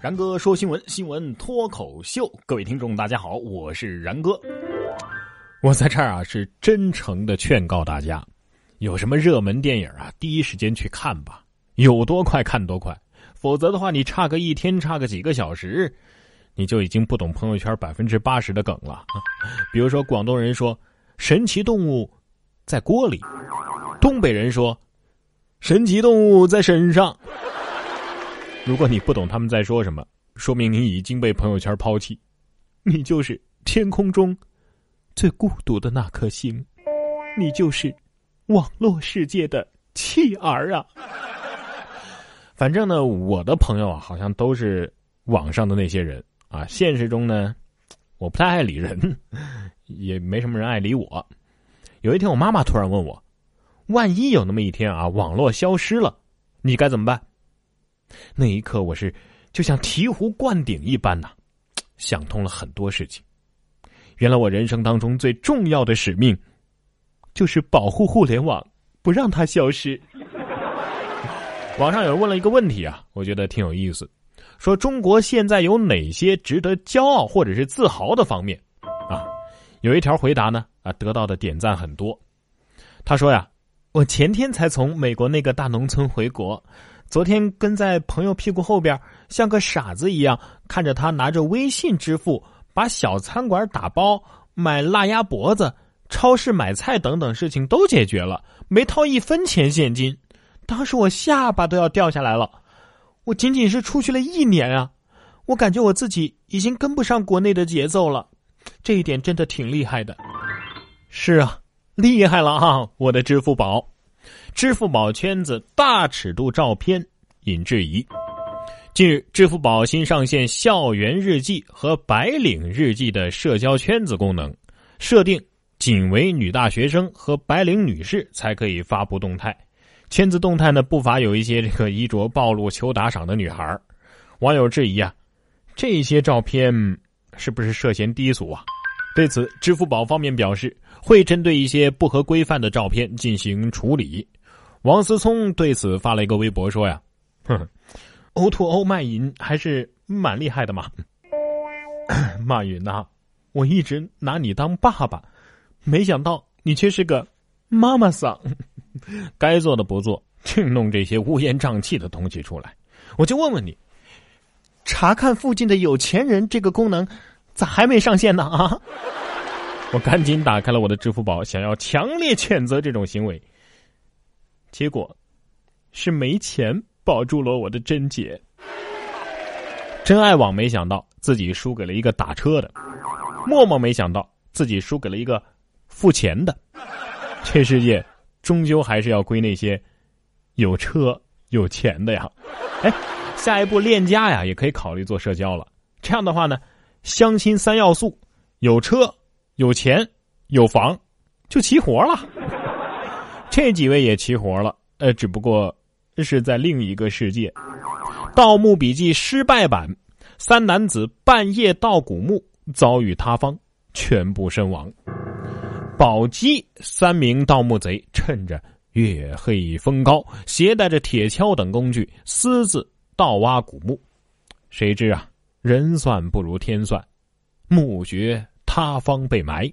然哥说新闻，新闻脱口秀。各位听众，大家好，我是然哥。我在这儿啊，是真诚的劝告大家，有什么热门电影啊，第一时间去看吧，有多快看多快。否则的话，你差个一天，差个几个小时，你就已经不懂朋友圈百分之八十的梗了。比如说，广东人说“神奇动物在锅里”，东北人说“神奇动物在身上”。如果你不懂他们在说什么，说明你已经被朋友圈抛弃，你就是天空中最孤独的那颗星，你就是网络世界的弃儿啊！反正呢，我的朋友啊，好像都是网上的那些人啊，现实中呢，我不太爱理人，也没什么人爱理我。有一天，我妈妈突然问我：“万一有那么一天啊，网络消失了，你该怎么办？”那一刻，我是就像醍醐灌顶一般呐，想通了很多事情。原来我人生当中最重要的使命，就是保护互联网，不让它消失。网上有人问了一个问题啊，我觉得挺有意思，说中国现在有哪些值得骄傲或者是自豪的方面？啊，有一条回答呢，啊，得到的点赞很多。他说呀，我前天才从美国那个大农村回国。昨天跟在朋友屁股后边，像个傻子一样看着他拿着微信支付，把小餐馆打包、买腊鸭脖子、超市买菜等等事情都解决了，没掏一分钱现金。当时我下巴都要掉下来了。我仅仅是出去了一年啊，我感觉我自己已经跟不上国内的节奏了。这一点真的挺厉害的。是啊，厉害了啊，我的支付宝。支付宝圈子大尺度照片引质疑。近日，支付宝新上线校园日记和白领日记的社交圈子功能，设定仅为女大学生和白领女士才可以发布动态。圈子动态呢，不乏有一些这个衣着暴露求打赏的女孩。网友质疑啊，这些照片是不是涉嫌低俗啊？对此，支付宝方面表示会针对一些不合规范的照片进行处理。王思聪对此发了一个微博说：“呀，哼，O to O 卖淫还是蛮厉害的嘛。马云呐，我一直拿你当爸爸，没想到你却是个妈妈桑。该做的不做，净弄这些乌烟瘴气的东西出来。我就问问你，查看附近的有钱人这个功能咋还没上线呢？啊！我赶紧打开了我的支付宝，想要强烈谴责这种行为。”结果，是没钱保住了我的贞洁。真爱网没想到自己输给了一个打车的，陌陌没想到自己输给了一个付钱的。这世界终究还是要归那些有车有钱的呀！哎，下一步链家呀也可以考虑做社交了。这样的话呢，相亲三要素：有车、有钱、有房，就齐活了。这几位也齐活了，呃，只不过是在另一个世界。《盗墓笔记》失败版，三男子半夜盗古墓，遭遇塌方，全部身亡。宝鸡三名盗墓贼趁着月黑风高，携带着铁锹等工具，私自盗挖古墓。谁知啊，人算不如天算，墓穴塌方被埋。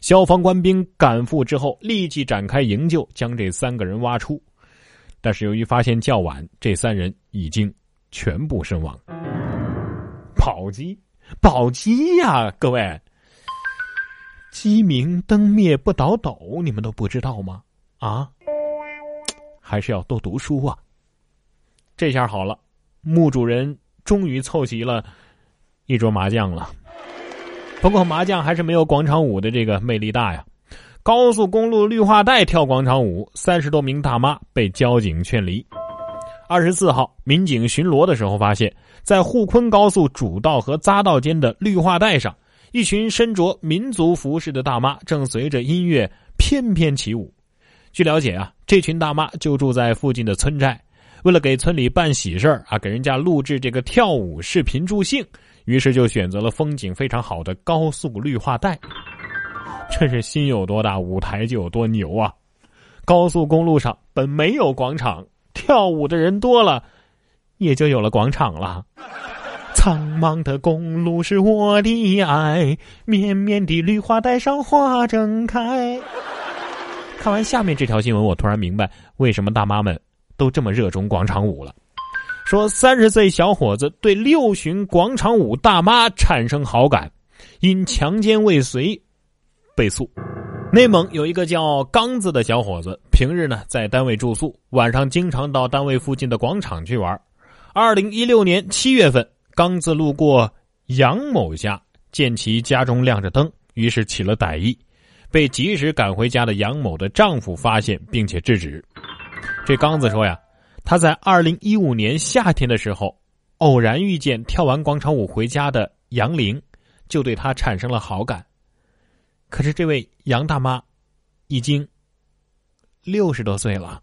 消防官兵赶赴之后，立即展开营救，将这三个人挖出。但是由于发现较晚，这三人已经全部身亡。宝鸡，宝鸡呀，各位，鸡鸣灯灭不倒斗，你们都不知道吗？啊，还是要多读书啊。这下好了，墓主人终于凑齐了一桌麻将了。不过麻将还是没有广场舞的这个魅力大呀！高速公路绿化带跳广场舞，三十多名大妈被交警劝离。二十四号，民警巡逻的时候发现，在沪昆高速主道和匝道间的绿化带上，一群身着民族服饰的大妈正随着音乐翩翩起舞。据了解啊，这群大妈就住在附近的村寨，为了给村里办喜事儿啊，给人家录制这个跳舞视频助兴。于是就选择了风景非常好的高速绿化带，这是心有多大，舞台就有多牛啊！高速公路上本没有广场，跳舞的人多了，也就有了广场了。苍茫的公路是我的爱，绵绵的绿化带上花正开。看完下面这条新闻，我突然明白为什么大妈们都这么热衷广场舞了。说三十岁小伙子对六旬广场舞大妈产生好感，因强奸未遂被诉。内蒙有一个叫刚子的小伙子，平日呢在单位住宿，晚上经常到单位附近的广场去玩。二零一六年七月份，刚子路过杨某家，见其家中亮着灯，于是起了歹意。被及时赶回家的杨某的丈夫发现，并且制止。这刚子说呀，他在二零一五年夏天的时候，偶然遇见跳完广场舞回家的杨玲，就对她产生了好感。可是这位杨大妈，已经六十多岁了，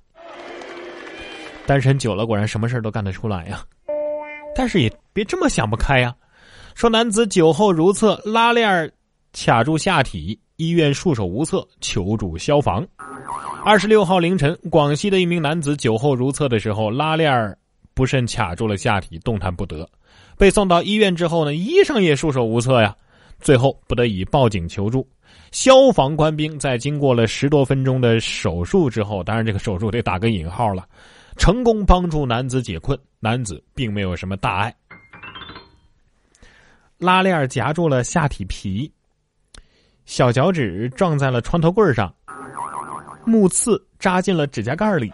单身久了，果然什么事都干得出来呀。但是也别这么想不开呀。说男子酒后如厕，拉链卡住下体。医院束手无策，求助消防。二十六号凌晨，广西的一名男子酒后如厕的时候，拉链儿不慎卡住了下体，动弹不得。被送到医院之后呢，医生也束手无策呀。最后不得已报警求助。消防官兵在经过了十多分钟的手术之后，当然这个手术得打个引号了，成功帮助男子解困。男子并没有什么大碍。拉链夹住了下体皮。小脚趾撞在了床头柜上，木刺扎进了指甲盖里，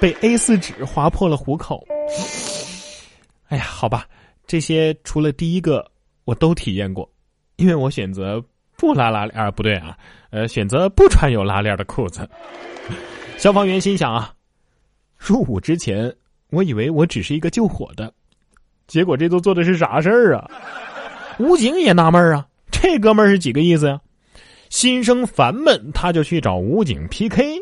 被 A 四纸划破了虎口。哎呀，好吧，这些除了第一个我都体验过，因为我选择不拉拉链啊，不对啊，呃，选择不穿有拉链的裤子。消防员心想啊，入伍之前我以为我只是一个救火的，结果这都做的是啥事儿啊？武警也纳闷啊，这哥们儿是几个意思呀？心生烦闷，他就去找武警 PK。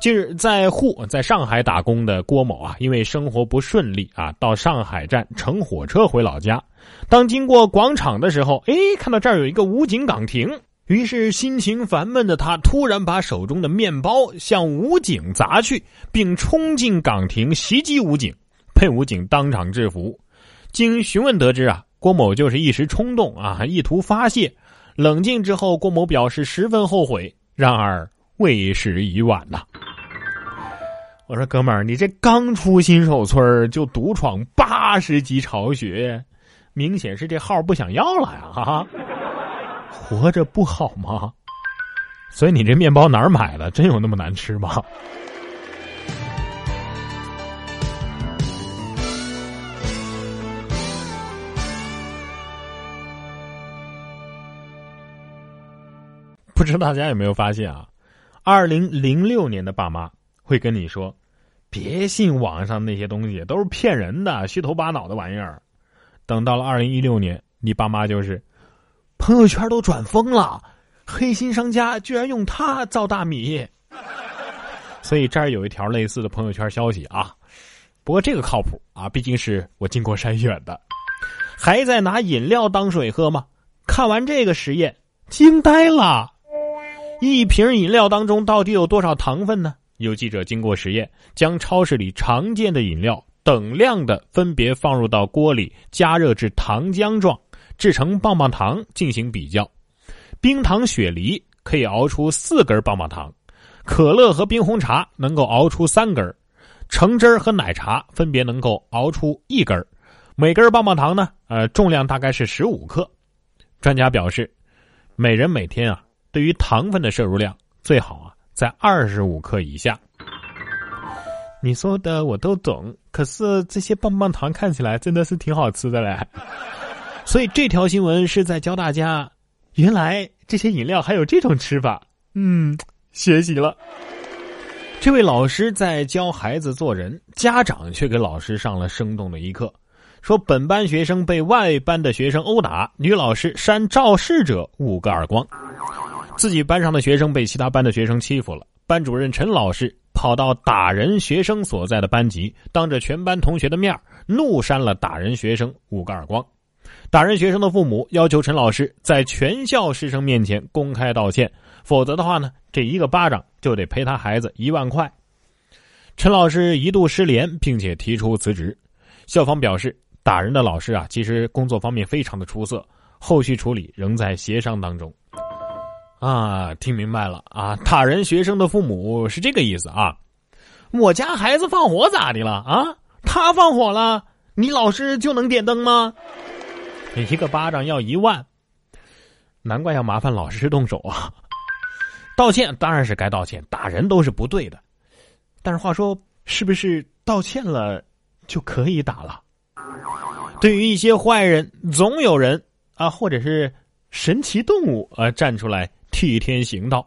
近日，在沪在上海打工的郭某啊，因为生活不顺利啊，到上海站乘火车回老家。当经过广场的时候，哎，看到这儿有一个武警岗亭，于是心情烦闷的他突然把手中的面包向武警砸去，并冲进岗亭袭击武警，被武警当场制服。经询问得知啊，郭某就是一时冲动啊，意图发泄。冷静之后，郭某表示十分后悔，然而为时已晚呐。我说：“哥们儿，你这刚出新手村就独闯八十级巢穴，明显是这号不想要了呀！哈，活着不好吗？所以你这面包哪儿买的？真有那么难吃吗？”不知道大家有没有发现啊？二零零六年的爸妈会跟你说：“别信网上那些东西，都是骗人的、虚头巴脑的玩意儿。”等到了二零一六年，你爸妈就是朋友圈都转疯了，黑心商家居然用它造大米。所以这儿有一条类似的朋友圈消息啊，不过这个靠谱啊，毕竟是我经过筛选的。还在拿饮料当水喝吗？看完这个实验，惊呆了。一瓶饮料当中到底有多少糖分呢？有记者经过实验，将超市里常见的饮料等量的分别放入到锅里，加热至糖浆状，制成棒棒糖进行比较。冰糖雪梨可以熬出四根棒棒糖，可乐和冰红茶能够熬出三根，橙汁和奶茶分别能够熬出一根。每根棒棒糖呢，呃，重量大概是十五克。专家表示，每人每天啊。对于糖分的摄入量，最好啊在二十五克以下。你说的我都懂，可是这些棒棒糖看起来真的是挺好吃的嘞。所以这条新闻是在教大家，原来这些饮料还有这种吃法。嗯，学习了。这位老师在教孩子做人，家长却给老师上了生动的一课，说本班学生被外班的学生殴打，女老师扇肇事者五个耳光。自己班上的学生被其他班的学生欺负了，班主任陈老师跑到打人学生所在的班级，当着全班同学的面怒扇了打人学生五个耳光。打人学生的父母要求陈老师在全校师生面前公开道歉，否则的话呢，这一个巴掌就得赔他孩子一万块。陈老师一度失联，并且提出辞职。校方表示。打人的老师啊，其实工作方面非常的出色，后续处理仍在协商当中。啊，听明白了啊！打人学生的父母是这个意思啊！我家孩子放火咋的了啊？他放火了，你老师就能点灯吗？一个巴掌要一万，难怪要麻烦老师动手啊！道歉当然是该道歉，打人都是不对的。但是话说，是不是道歉了就可以打了？对于一些坏人，总有人啊，或者是神奇动物啊，站出来。替天行道，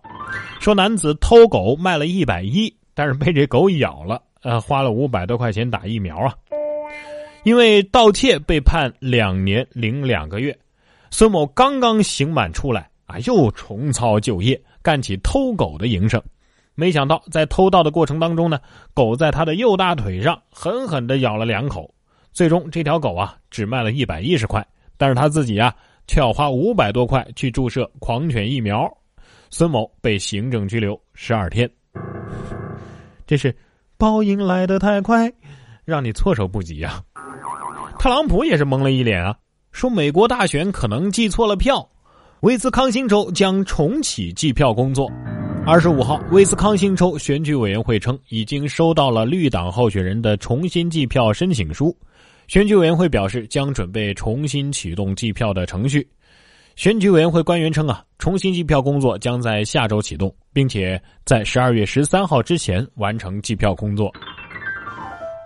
说男子偷狗卖了一百一，但是被这狗咬了，呃，花了五百多块钱打疫苗啊。因为盗窃被判两年零两个月，孙某刚刚刑满出来啊，又重操旧业，干起偷狗的营生。没想到在偷盗的过程当中呢，狗在他的右大腿上狠狠的咬了两口，最终这条狗啊只卖了一百一十块，但是他自己啊。却要花五百多块去注射狂犬疫苗，孙某被行政拘留十二天。这是报应来得太快，让你措手不及呀！特朗普也是懵了一脸啊，说美国大选可能计错了票，威斯康星州将重启计票工作。二十五号，威斯康星州选举委员会称已经收到了绿党候选人的重新计票申请书。选举委员会表示，将准备重新启动计票的程序。选举委员会官员称啊，重新计票工作将在下周启动，并且在十二月十三号之前完成计票工作。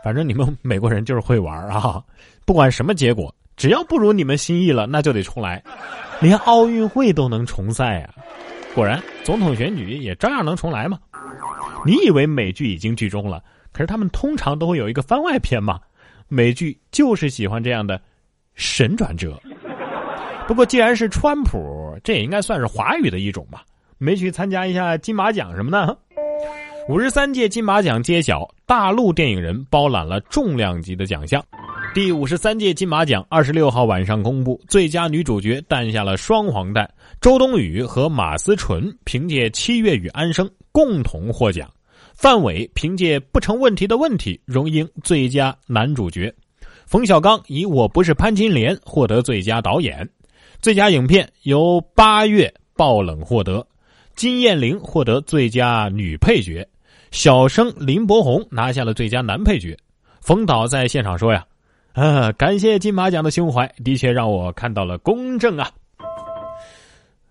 反正你们美国人就是会玩啊，不管什么结果，只要不如你们心意了，那就得重来。连奥运会都能重赛啊！果然，总统选举也照样能重来吗？你以为美剧已经剧终了，可是他们通常都会有一个番外篇嘛。美剧就是喜欢这样的神转折。不过，既然是川普，这也应该算是华语的一种吧？没去参加一下金马奖什么的？五十三届金马奖揭晓，大陆电影人包揽了重量级的奖项。第五十三届金马奖二十六号晚上公布，最佳女主角诞下了双黄蛋，周冬雨和马思纯凭借《七月与安生》共同获奖。范伟凭借《不成问题的问题》荣膺最佳男主角，冯小刚以《我不是潘金莲》获得最佳导演，最佳影片由《八月爆冷》获得，金燕玲获得最佳女配角，小生林柏宏拿下了最佳男配角。冯导在现场说呀：“啊，感谢金马奖的胸怀，的确让我看到了公正啊。”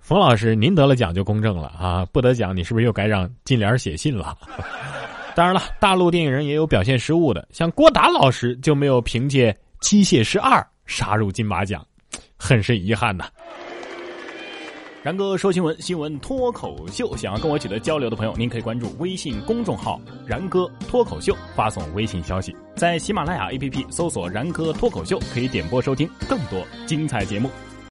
冯老师，您得了奖就公正了啊！不得奖，你是不是又该让金莲写信了？当然了，大陆电影人也有表现失误的，像郭达老师就没有凭借《机械师二》杀入金马奖，很是遗憾呐。然哥说新闻，新闻脱口秀，想要跟我取得交流的朋友，您可以关注微信公众号“然哥脱口秀”，发送微信消息，在喜马拉雅 APP 搜索“然哥脱口秀”，可以点播收听更多精彩节目。